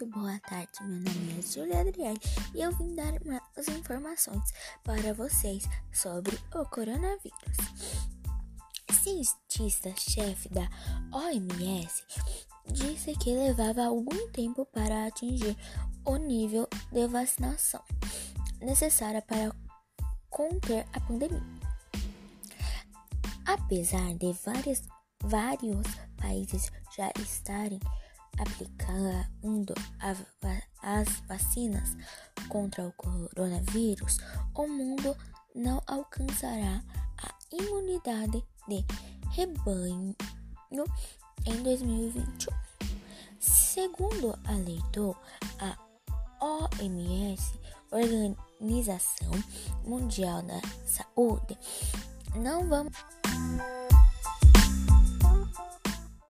Muito boa tarde, meu nome é Julia Adriane e eu vim dar umas informações para vocês sobre o coronavírus. Cientista-chefe da OMS disse que levava algum tempo para atingir o nível de vacinação necessária para conter a pandemia. Apesar de várias, vários países já estarem aplicando as vacinas contra o coronavírus, o mundo não alcançará a imunidade de rebanho em 2021. Segundo alertou a OMS, Organização Mundial da Saúde, não vamos